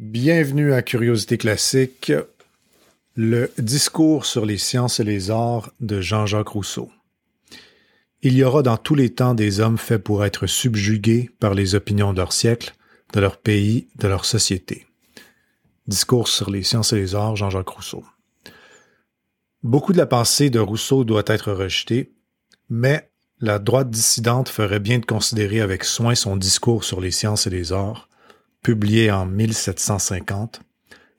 Bienvenue à Curiosité classique, le discours sur les sciences et les arts de Jean-Jacques Rousseau. Il y aura dans tous les temps des hommes faits pour être subjugués par les opinions de leur siècle, de leur pays, de leur société. Discours sur les sciences et les arts, Jean-Jacques Rousseau. Beaucoup de la pensée de Rousseau doit être rejetée, mais la droite dissidente ferait bien de considérer avec soin son discours sur les sciences et les arts, publié en 1750,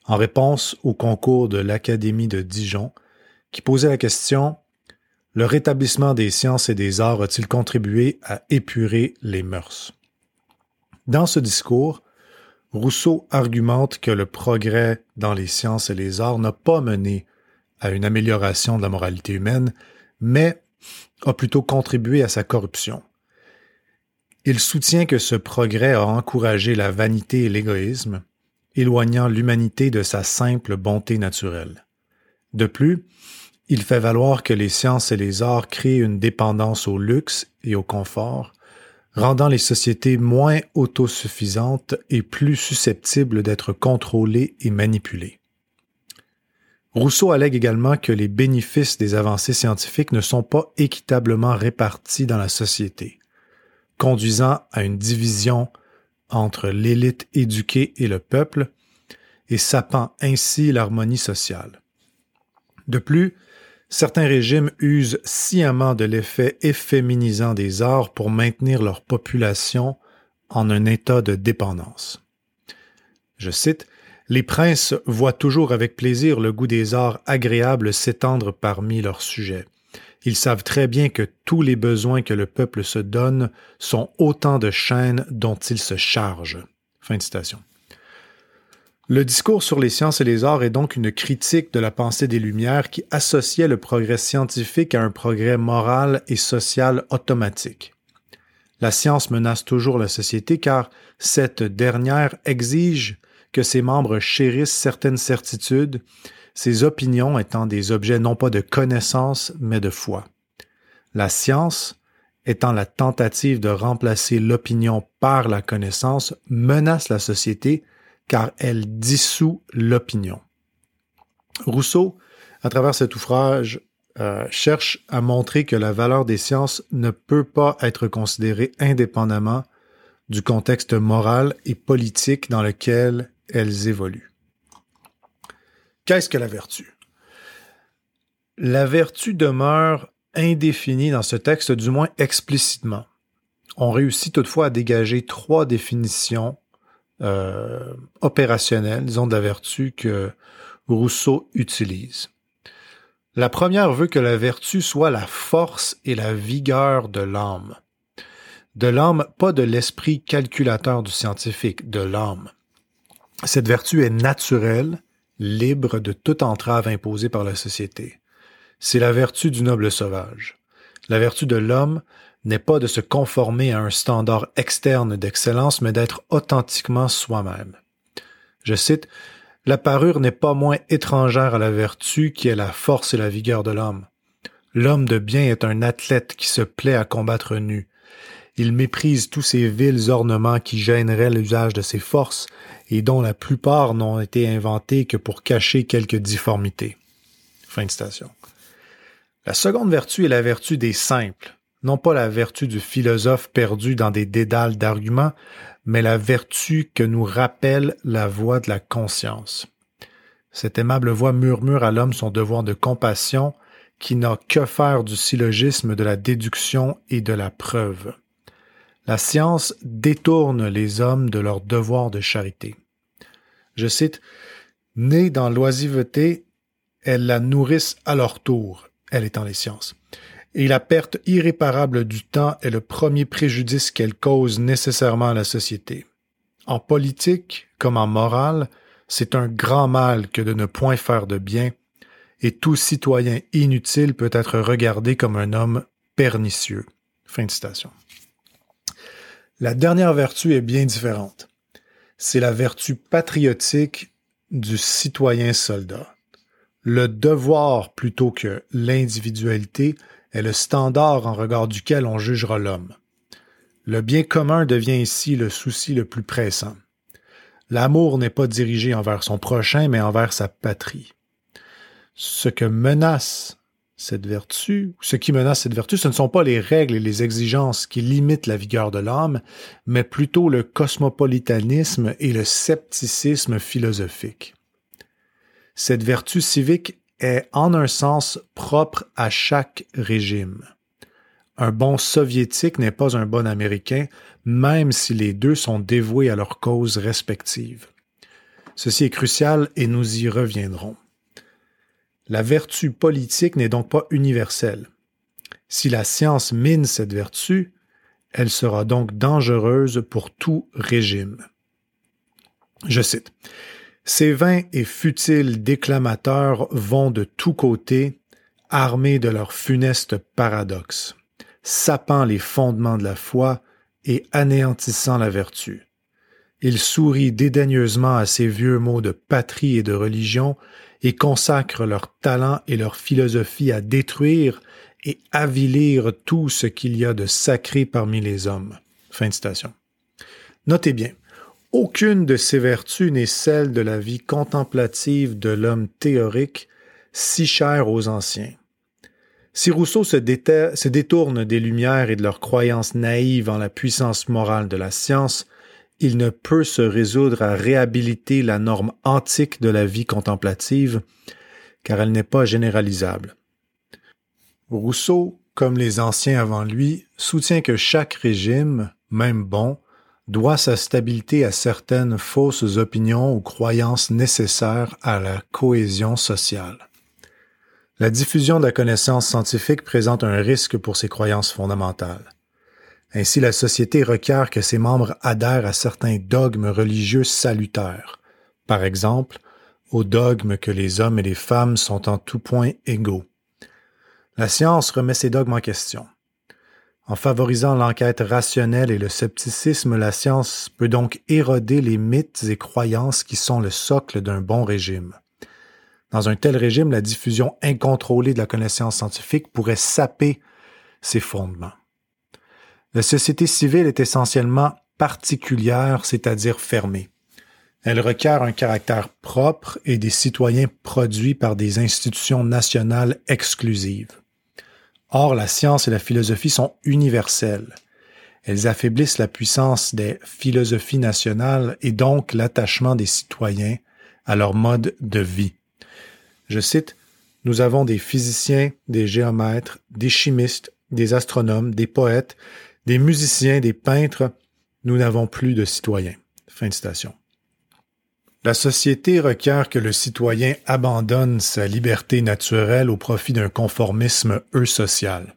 en réponse au concours de l'Académie de Dijon, qui posait la question Le rétablissement des sciences et des arts a-t-il contribué à épurer les mœurs? Dans ce discours, Rousseau argumente que le progrès dans les sciences et les arts n'a pas mené à une amélioration de la moralité humaine, mais a plutôt contribué à sa corruption. Il soutient que ce progrès a encouragé la vanité et l'égoïsme, éloignant l'humanité de sa simple bonté naturelle. De plus, il fait valoir que les sciences et les arts créent une dépendance au luxe et au confort, rendant les sociétés moins autosuffisantes et plus susceptibles d'être contrôlées et manipulées. Rousseau allègue également que les bénéfices des avancées scientifiques ne sont pas équitablement répartis dans la société conduisant à une division entre l'élite éduquée et le peuple, et sapant ainsi l'harmonie sociale. De plus, certains régimes usent sciemment de l'effet efféminisant des arts pour maintenir leur population en un état de dépendance. Je cite, Les princes voient toujours avec plaisir le goût des arts agréables s'étendre parmi leurs sujets. Ils savent très bien que tous les besoins que le peuple se donne sont autant de chaînes dont il se charge. Fin de citation. Le discours sur les sciences et les arts est donc une critique de la pensée des Lumières qui associait le progrès scientifique à un progrès moral et social automatique. La science menace toujours la société car cette dernière exige que ses membres chérissent certaines certitudes ces opinions étant des objets non pas de connaissance, mais de foi. La science, étant la tentative de remplacer l'opinion par la connaissance, menace la société car elle dissout l'opinion. Rousseau, à travers cet ouvrage, euh, cherche à montrer que la valeur des sciences ne peut pas être considérée indépendamment du contexte moral et politique dans lequel elles évoluent. Qu'est-ce que la vertu? La vertu demeure indéfinie dans ce texte, du moins explicitement. On réussit toutefois à dégager trois définitions euh, opérationnelles, disons, de la vertu que Rousseau utilise. La première veut que la vertu soit la force et la vigueur de l'âme. De l'âme, pas de l'esprit calculateur du scientifique, de l'âme. Cette vertu est naturelle, libre de toute entrave imposée par la société. C'est la vertu du noble sauvage. La vertu de l'homme n'est pas de se conformer à un standard externe d'excellence, mais d'être authentiquement soi-même. Je cite, La parure n'est pas moins étrangère à la vertu qui est la force et la vigueur de l'homme. L'homme de bien est un athlète qui se plaît à combattre nu. Il méprise tous ces vils ornements qui gêneraient l'usage de ses forces et dont la plupart n'ont été inventés que pour cacher quelques difformités. Fin de citation. La seconde vertu est la vertu des simples, non pas la vertu du philosophe perdu dans des dédales d'arguments, mais la vertu que nous rappelle la voix de la conscience. Cette aimable voix murmure à l'homme son devoir de compassion qui n'a que faire du syllogisme de la déduction et de la preuve. La science détourne les hommes de leur devoir de charité. Je cite, Née dans l'oisiveté, elles la nourrissent à leur tour, elle étant les sciences. Et la perte irréparable du temps est le premier préjudice qu'elle cause nécessairement à la société. En politique comme en morale, c'est un grand mal que de ne point faire de bien, et tout citoyen inutile peut être regardé comme un homme pernicieux. Fin de citation. La dernière vertu est bien différente. C'est la vertu patriotique du citoyen soldat. Le devoir plutôt que l'individualité est le standard en regard duquel on jugera l'homme. Le bien commun devient ici le souci le plus pressant. L'amour n'est pas dirigé envers son prochain, mais envers sa patrie. Ce que menace cette vertu, ce qui menace cette vertu, ce ne sont pas les règles et les exigences qui limitent la vigueur de l'âme, mais plutôt le cosmopolitanisme et le scepticisme philosophique. Cette vertu civique est en un sens propre à chaque régime. Un bon soviétique n'est pas un bon américain, même si les deux sont dévoués à leur cause respective. Ceci est crucial et nous y reviendrons. La vertu politique n'est donc pas universelle. Si la science mine cette vertu, elle sera donc dangereuse pour tout régime. Je cite. Ces vains et futiles déclamateurs vont de tous côtés, armés de leurs funestes paradoxes, sapant les fondements de la foi et anéantissant la vertu. Ils sourient dédaigneusement à ces vieux mots de patrie et de religion et consacrent leur talent et leur philosophie à détruire et avilir tout ce qu'il y a de sacré parmi les hommes. Notez bien, aucune de ces vertus n'est celle de la vie contemplative de l'homme théorique si cher aux anciens. Si Rousseau se, se, détourne des Lumières et de leurs croyances naïves en la puissance morale de la science, il ne peut se résoudre à réhabiliter la norme antique de la vie contemplative, car elle n'est pas généralisable. Rousseau, comme les anciens avant lui, soutient que chaque régime, même bon, doit sa stabilité à certaines fausses opinions ou croyances nécessaires à la cohésion sociale. La diffusion de la connaissance scientifique présente un risque pour ces croyances fondamentales. Ainsi, la société requiert que ses membres adhèrent à certains dogmes religieux salutaires. Par exemple, au dogme que les hommes et les femmes sont en tout point égaux. La science remet ces dogmes en question. En favorisant l'enquête rationnelle et le scepticisme, la science peut donc éroder les mythes et croyances qui sont le socle d'un bon régime. Dans un tel régime, la diffusion incontrôlée de la connaissance scientifique pourrait saper ses fondements. La société civile est essentiellement particulière, c'est-à-dire fermée. Elle requiert un caractère propre et des citoyens produits par des institutions nationales exclusives. Or, la science et la philosophie sont universelles. Elles affaiblissent la puissance des philosophies nationales et donc l'attachement des citoyens à leur mode de vie. Je cite, Nous avons des physiciens, des géomètres, des chimistes, des astronomes, des poètes, des musiciens, des peintres, nous n'avons plus de citoyens. Fin de citation. La société requiert que le citoyen abandonne sa liberté naturelle au profit d'un conformisme eusocial.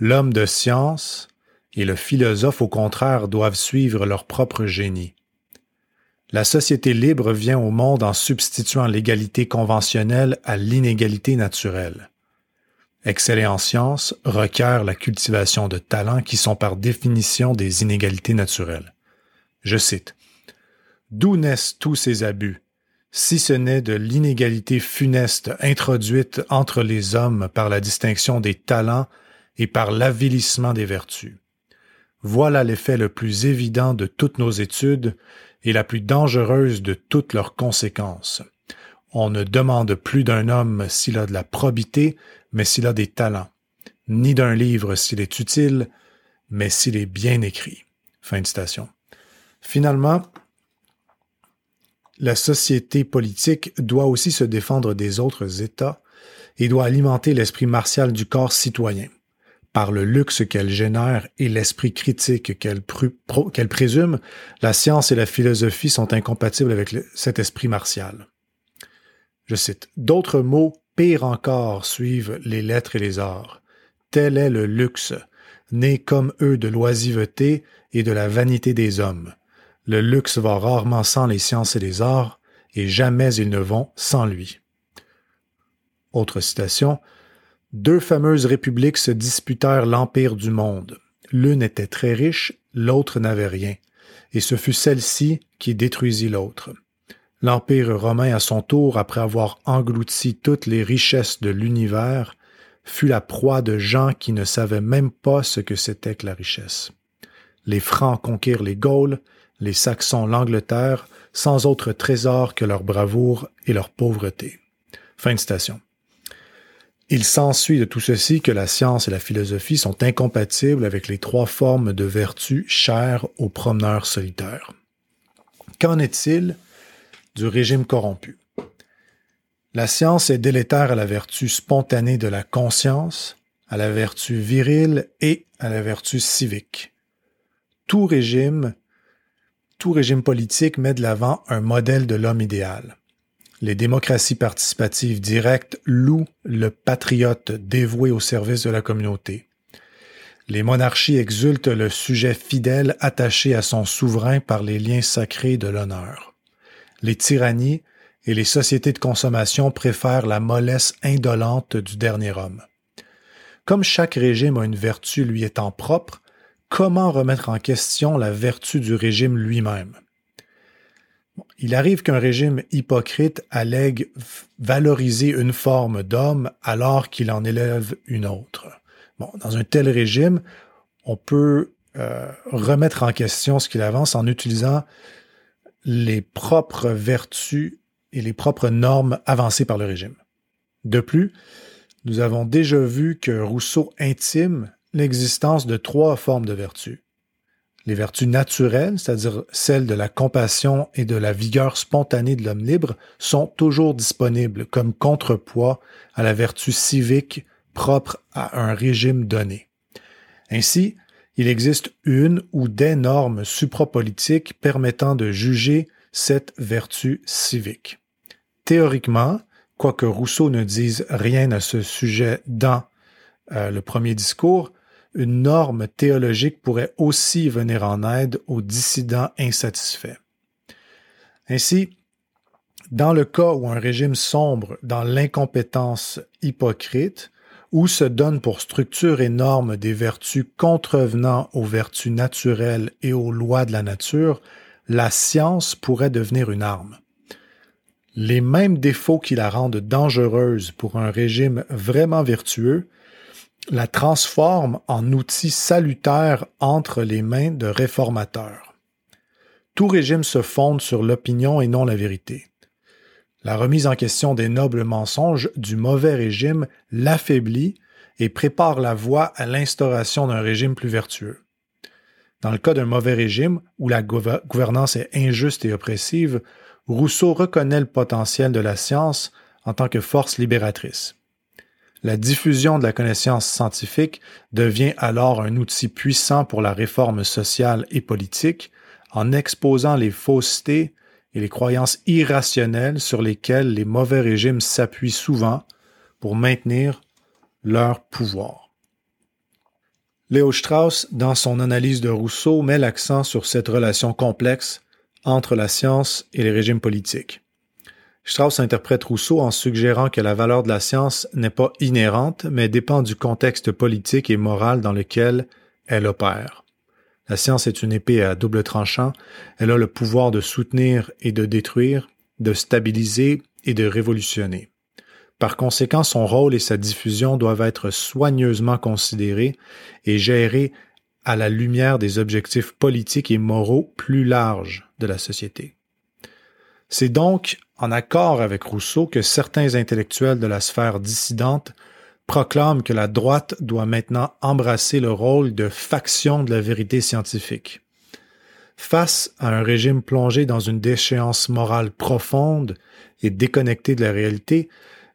L'homme de science et le philosophe, au contraire, doivent suivre leur propre génie. La société libre vient au monde en substituant l'égalité conventionnelle à l'inégalité naturelle exceller en sciences requiert la cultivation de talents qui sont par définition des inégalités naturelles. Je cite. D'où naissent tous ces abus, si ce n'est de l'inégalité funeste introduite entre les hommes par la distinction des talents et par l'avilissement des vertus. Voilà l'effet le plus évident de toutes nos études et la plus dangereuse de toutes leurs conséquences. On ne demande plus d'un homme s'il a de la probité, mais s'il a des talents, ni d'un livre s'il est utile, mais s'il est bien écrit. Fin de citation. Finalement, la société politique doit aussi se défendre des autres États et doit alimenter l'esprit martial du corps citoyen. Par le luxe qu'elle génère et l'esprit critique qu'elle présume, la science et la philosophie sont incompatibles avec cet esprit martial. Je cite, D'autres mots Pire encore suivent les lettres et les arts. Tel est le luxe, né comme eux de l'oisiveté et de la vanité des hommes. Le luxe va rarement sans les sciences et les arts, et jamais ils ne vont sans lui. Autre citation. Deux fameuses républiques se disputèrent l'empire du monde. L'une était très riche, l'autre n'avait rien, et ce fut celle-ci qui détruisit l'autre. L'Empire romain, à son tour, après avoir englouti toutes les richesses de l'univers, fut la proie de gens qui ne savaient même pas ce que c'était que la richesse. Les Francs conquirent les Gaules, les Saxons l'Angleterre, sans autre trésor que leur bravoure et leur pauvreté. Fin de citation. Il s'ensuit de tout ceci que la science et la philosophie sont incompatibles avec les trois formes de vertu chères aux promeneurs solitaires. Qu'en est-il du régime corrompu? La science est délétère à la vertu spontanée de la conscience, à la vertu virile et à la vertu civique. Tout régime, tout régime politique met de l'avant un modèle de l'homme idéal. Les démocraties participatives directes louent le patriote dévoué au service de la communauté. Les monarchies exultent le sujet fidèle attaché à son souverain par les liens sacrés de l'honneur. Les tyrannies et les sociétés de consommation préfèrent la mollesse indolente du dernier homme. Comme chaque régime a une vertu lui étant propre, comment remettre en question la vertu du régime lui-même? Il arrive qu'un régime hypocrite allègue valoriser une forme d'homme alors qu'il en élève une autre. Dans un tel régime, on peut euh, remettre en question ce qu'il avance en utilisant les propres vertus et les propres normes avancées par le régime. De plus, nous avons déjà vu que Rousseau intime l'existence de trois formes de vertus les vertus naturelles, c'est-à-dire celles de la compassion et de la vigueur spontanée de l'homme libre, sont toujours disponibles comme contrepoids à la vertu civique propre à un régime donné. Ainsi, il existe une ou des normes suprapolitiques permettant de juger cette vertu civique. Théoriquement, quoique Rousseau ne dise rien à ce sujet dans euh, le premier discours, une norme théologique pourrait aussi venir en aide aux dissidents insatisfaits. Ainsi, dans le cas où un régime sombre dans l'incompétence hypocrite, ou se donne pour structure et norme des vertus contrevenant aux vertus naturelles et aux lois de la nature, la science pourrait devenir une arme. Les mêmes défauts qui la rendent dangereuse pour un régime vraiment vertueux la transforme en outil salutaire entre les mains de réformateurs. Tout régime se fonde sur l'opinion et non la vérité. La remise en question des nobles mensonges du mauvais régime l'affaiblit et prépare la voie à l'instauration d'un régime plus vertueux. Dans le cas d'un mauvais régime où la gouvernance est injuste et oppressive, Rousseau reconnaît le potentiel de la science en tant que force libératrice. La diffusion de la connaissance scientifique devient alors un outil puissant pour la réforme sociale et politique en exposant les faussetés et les croyances irrationnelles sur lesquelles les mauvais régimes s'appuient souvent pour maintenir leur pouvoir. Léo Strauss, dans son analyse de Rousseau, met l'accent sur cette relation complexe entre la science et les régimes politiques. Strauss interprète Rousseau en suggérant que la valeur de la science n'est pas inhérente, mais dépend du contexte politique et moral dans lequel elle opère. La science est une épée à double tranchant, elle a le pouvoir de soutenir et de détruire, de stabiliser et de révolutionner. Par conséquent, son rôle et sa diffusion doivent être soigneusement considérés et gérés à la lumière des objectifs politiques et moraux plus larges de la société. C'est donc en accord avec Rousseau que certains intellectuels de la sphère dissidente proclament que la droite doit maintenant embrasser le rôle de faction de la vérité scientifique. Face à un régime plongé dans une déchéance morale profonde et déconnecté de la réalité,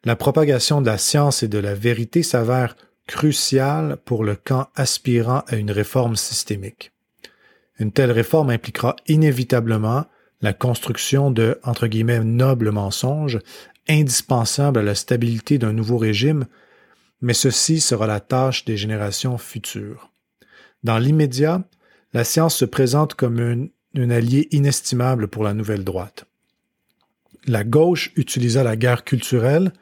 la propagation de la science et de la vérité s'avère cruciale pour le camp aspirant à une réforme systémique. Une telle réforme impliquera inévitablement la construction de, entre guillemets, nobles mensonges, indispensables à la stabilité d'un nouveau régime, mais ceci sera la tâche des générations futures. Dans l'immédiat, la science se présente comme une, un allié inestimable pour la nouvelle droite. La gauche utilisa la guerre culturelle,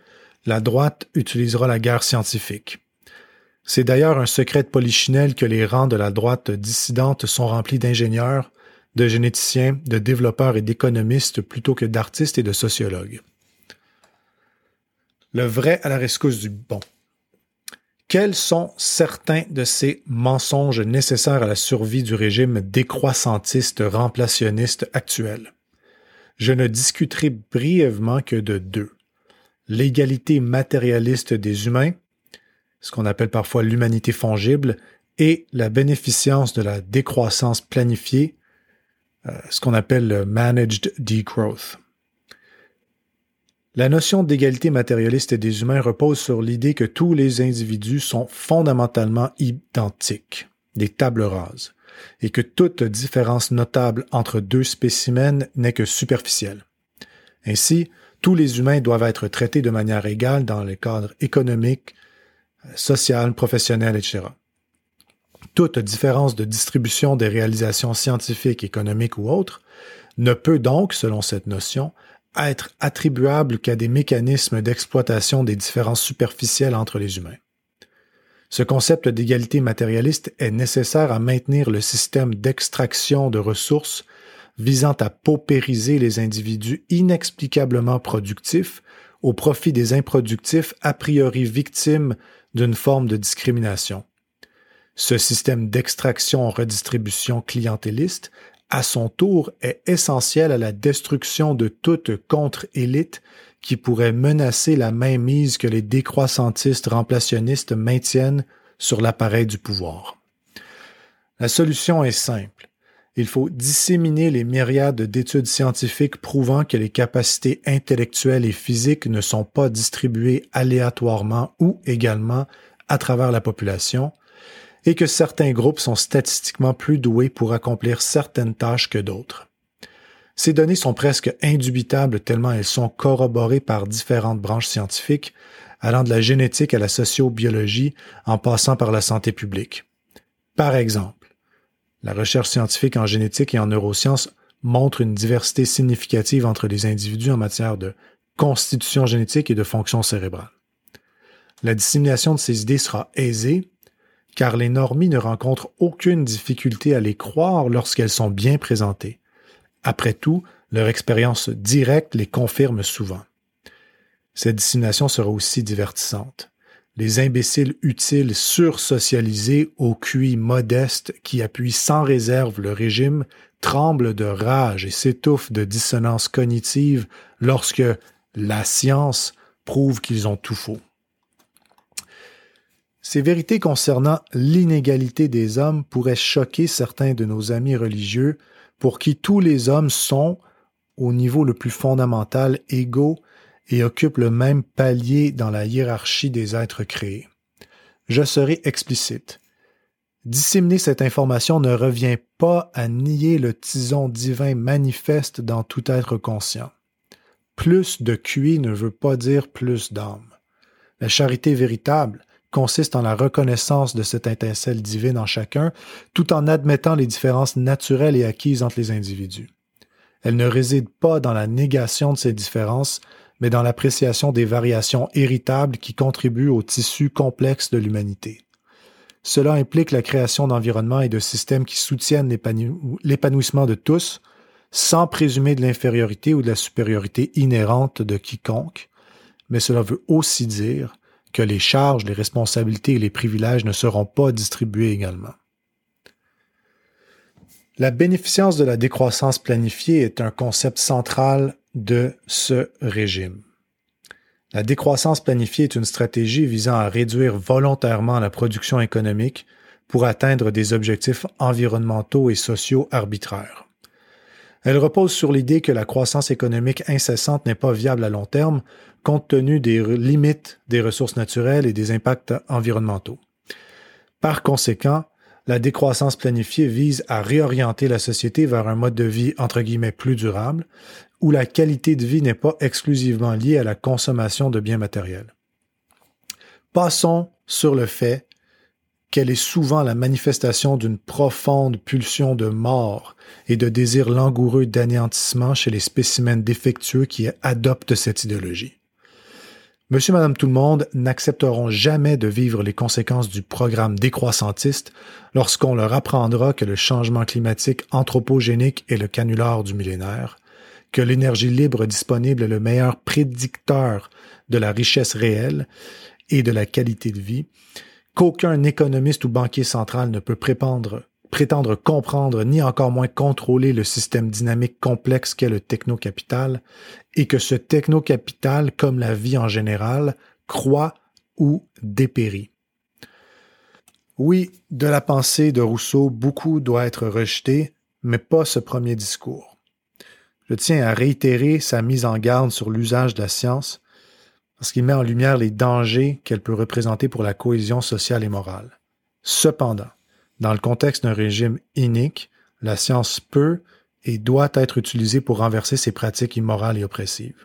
la droite utilisera la guerre scientifique. C'est d'ailleurs un secret de Polichinelle que les rangs de la droite dissidente sont remplis d'ingénieurs, de généticiens, de développeurs et d'économistes plutôt que d'artistes et de sociologues. Le vrai à la rescousse du bon. Quels sont certains de ces mensonges nécessaires à la survie du régime décroissantiste remplactionniste actuel? Je ne discuterai brièvement que de deux. L'égalité matérialiste des humains, ce qu'on appelle parfois l'humanité fongible, et la bénéficence de la décroissance planifiée, euh, ce qu'on appelle le managed degrowth. La notion d'égalité matérialiste des humains repose sur l'idée que tous les individus sont fondamentalement identiques, des tables rases, et que toute différence notable entre deux spécimens n'est que superficielle. Ainsi, tous les humains doivent être traités de manière égale dans les cadres économiques, social, professionnel, etc. Toute différence de distribution des réalisations scientifiques, économiques ou autres ne peut donc, selon cette notion, être attribuable qu'à des mécanismes d'exploitation des différences superficielles entre les humains. Ce concept d'égalité matérialiste est nécessaire à maintenir le système d'extraction de ressources visant à paupériser les individus inexplicablement productifs au profit des improductifs a priori victimes d'une forme de discrimination. Ce système d'extraction-redistribution clientéliste à son tour, est essentiel à la destruction de toute contre-élite qui pourrait menacer la mainmise que les décroissantistes remplacionnistes maintiennent sur l'appareil du pouvoir. La solution est simple. Il faut disséminer les myriades d'études scientifiques prouvant que les capacités intellectuelles et physiques ne sont pas distribuées aléatoirement ou également à travers la population, et que certains groupes sont statistiquement plus doués pour accomplir certaines tâches que d'autres. Ces données sont presque indubitables tellement elles sont corroborées par différentes branches scientifiques, allant de la génétique à la sociobiologie en passant par la santé publique. Par exemple, la recherche scientifique en génétique et en neurosciences montre une diversité significative entre les individus en matière de constitution génétique et de fonction cérébrale. La dissémination de ces idées sera aisée car les normies ne rencontrent aucune difficulté à les croire lorsqu'elles sont bien présentées. Après tout, leur expérience directe les confirme souvent. Cette dissémination sera aussi divertissante. Les imbéciles utiles sursocialisés au QI modeste qui appuient sans réserve le régime tremblent de rage et s'étouffent de dissonance cognitive lorsque la science prouve qu'ils ont tout faux. Ces vérités concernant l'inégalité des hommes pourraient choquer certains de nos amis religieux pour qui tous les hommes sont, au niveau le plus fondamental, égaux et occupent le même palier dans la hiérarchie des êtres créés. Je serai explicite. Disséminer cette information ne revient pas à nier le tison divin manifeste dans tout être conscient. Plus de QI ne veut pas dire plus d'âme. La charité véritable, consiste en la reconnaissance de cette étincelle divine en chacun, tout en admettant les différences naturelles et acquises entre les individus. Elle ne réside pas dans la négation de ces différences, mais dans l'appréciation des variations héritables qui contribuent au tissu complexe de l'humanité. Cela implique la création d'environnements et de systèmes qui soutiennent l'épanouissement de tous, sans présumer de l'infériorité ou de la supériorité inhérente de quiconque, mais cela veut aussi dire que les charges, les responsabilités et les privilèges ne seront pas distribués également. La bénéficence de la décroissance planifiée est un concept central de ce régime. La décroissance planifiée est une stratégie visant à réduire volontairement la production économique pour atteindre des objectifs environnementaux et sociaux arbitraires. Elle repose sur l'idée que la croissance économique incessante n'est pas viable à long terme compte tenu des limites des ressources naturelles et des impacts environnementaux. Par conséquent, la décroissance planifiée vise à réorienter la société vers un mode de vie entre guillemets plus durable, où la qualité de vie n'est pas exclusivement liée à la consommation de biens matériels. Passons sur le fait qu'elle est souvent la manifestation d'une profonde pulsion de mort et de désir langoureux d'anéantissement chez les spécimens défectueux qui adoptent cette idéologie. Monsieur, Madame, tout le monde n'accepteront jamais de vivre les conséquences du programme décroissantiste lorsqu'on leur apprendra que le changement climatique anthropogénique est le canular du millénaire, que l'énergie libre disponible est le meilleur prédicteur de la richesse réelle et de la qualité de vie, qu'aucun économiste ou banquier central ne peut prétendre, comprendre ni encore moins contrôler le système dynamique complexe qu'est le technocapital, et que ce technocapital, comme la vie en général, croît ou dépérit. Oui, de la pensée de Rousseau, beaucoup doit être rejeté, mais pas ce premier discours. Je tiens à réitérer sa mise en garde sur l'usage de la science, parce qu'il met en lumière les dangers qu'elle peut représenter pour la cohésion sociale et morale. Cependant, dans le contexte d'un régime inique, la science peut et doit être utilisée pour renverser ces pratiques immorales et oppressives.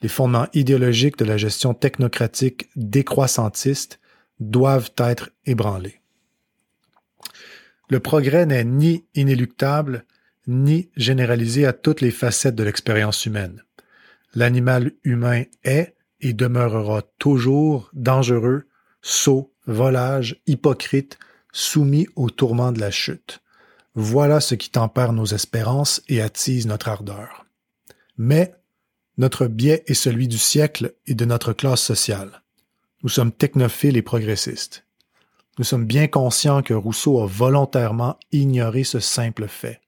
Les fondements idéologiques de la gestion technocratique décroissantiste doivent être ébranlés. Le progrès n'est ni inéluctable, ni généralisé à toutes les facettes de l'expérience humaine. L'animal humain est et demeurera toujours dangereux, sot, volage, hypocrite, soumis au tourment de la chute. Voilà ce qui tempère nos espérances et attise notre ardeur. Mais notre biais est celui du siècle et de notre classe sociale. Nous sommes technophiles et progressistes. Nous sommes bien conscients que Rousseau a volontairement ignoré ce simple fait.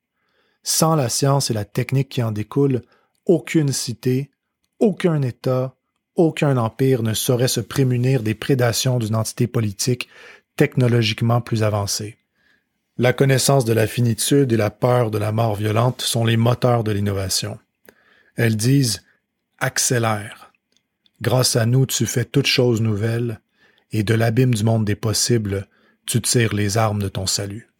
Sans la science et la technique qui en découlent, aucune cité, aucun État, aucun empire ne saurait se prémunir des prédations d'une entité politique technologiquement plus avancée. La connaissance de la finitude et la peur de la mort violente sont les moteurs de l'innovation. Elles disent accélère, Grâce à nous, tu fais toutes choses nouvelles, et de l'abîme du monde des possibles, tu tires les armes de ton salut.